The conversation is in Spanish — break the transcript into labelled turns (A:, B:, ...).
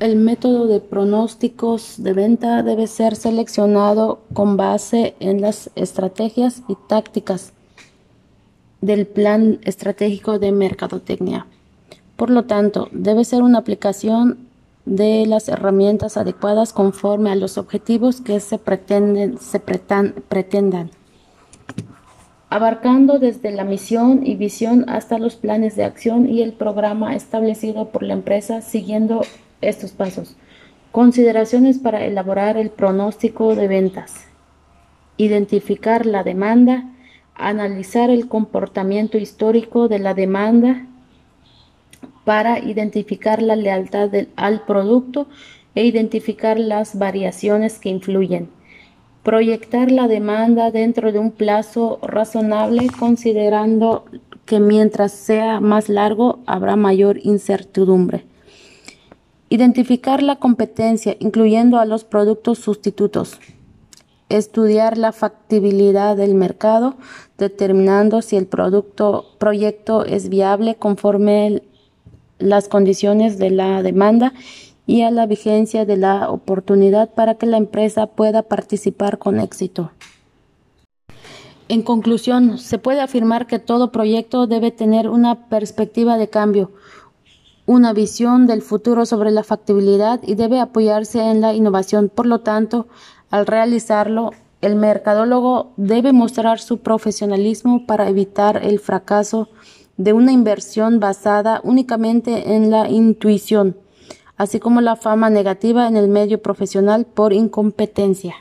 A: El método de pronósticos de venta debe ser seleccionado con base en las estrategias y tácticas del plan estratégico de mercadotecnia. Por lo tanto, debe ser una aplicación de las herramientas adecuadas conforme a los objetivos que se, pretenden, se pretendan, abarcando desde la misión y visión hasta los planes de acción y el programa establecido por la empresa siguiendo estos pasos. Consideraciones para elaborar el pronóstico de ventas. Identificar la demanda, analizar el comportamiento histórico de la demanda para identificar la lealtad al producto e identificar las variaciones que influyen. Proyectar la demanda dentro de un plazo razonable considerando que mientras sea más largo habrá mayor incertidumbre. Identificar la competencia, incluyendo a los productos sustitutos estudiar la factibilidad del mercado, determinando si el producto, proyecto es viable conforme las condiciones de la demanda y a la vigencia de la oportunidad para que la empresa pueda participar con éxito. En conclusión, se puede afirmar que todo proyecto debe tener una perspectiva de cambio, una visión del futuro sobre la factibilidad y debe apoyarse en la innovación. Por lo tanto, al realizarlo, el mercadólogo debe mostrar su profesionalismo para evitar el fracaso de una inversión basada únicamente en la intuición, así como la fama negativa en el medio profesional por incompetencia.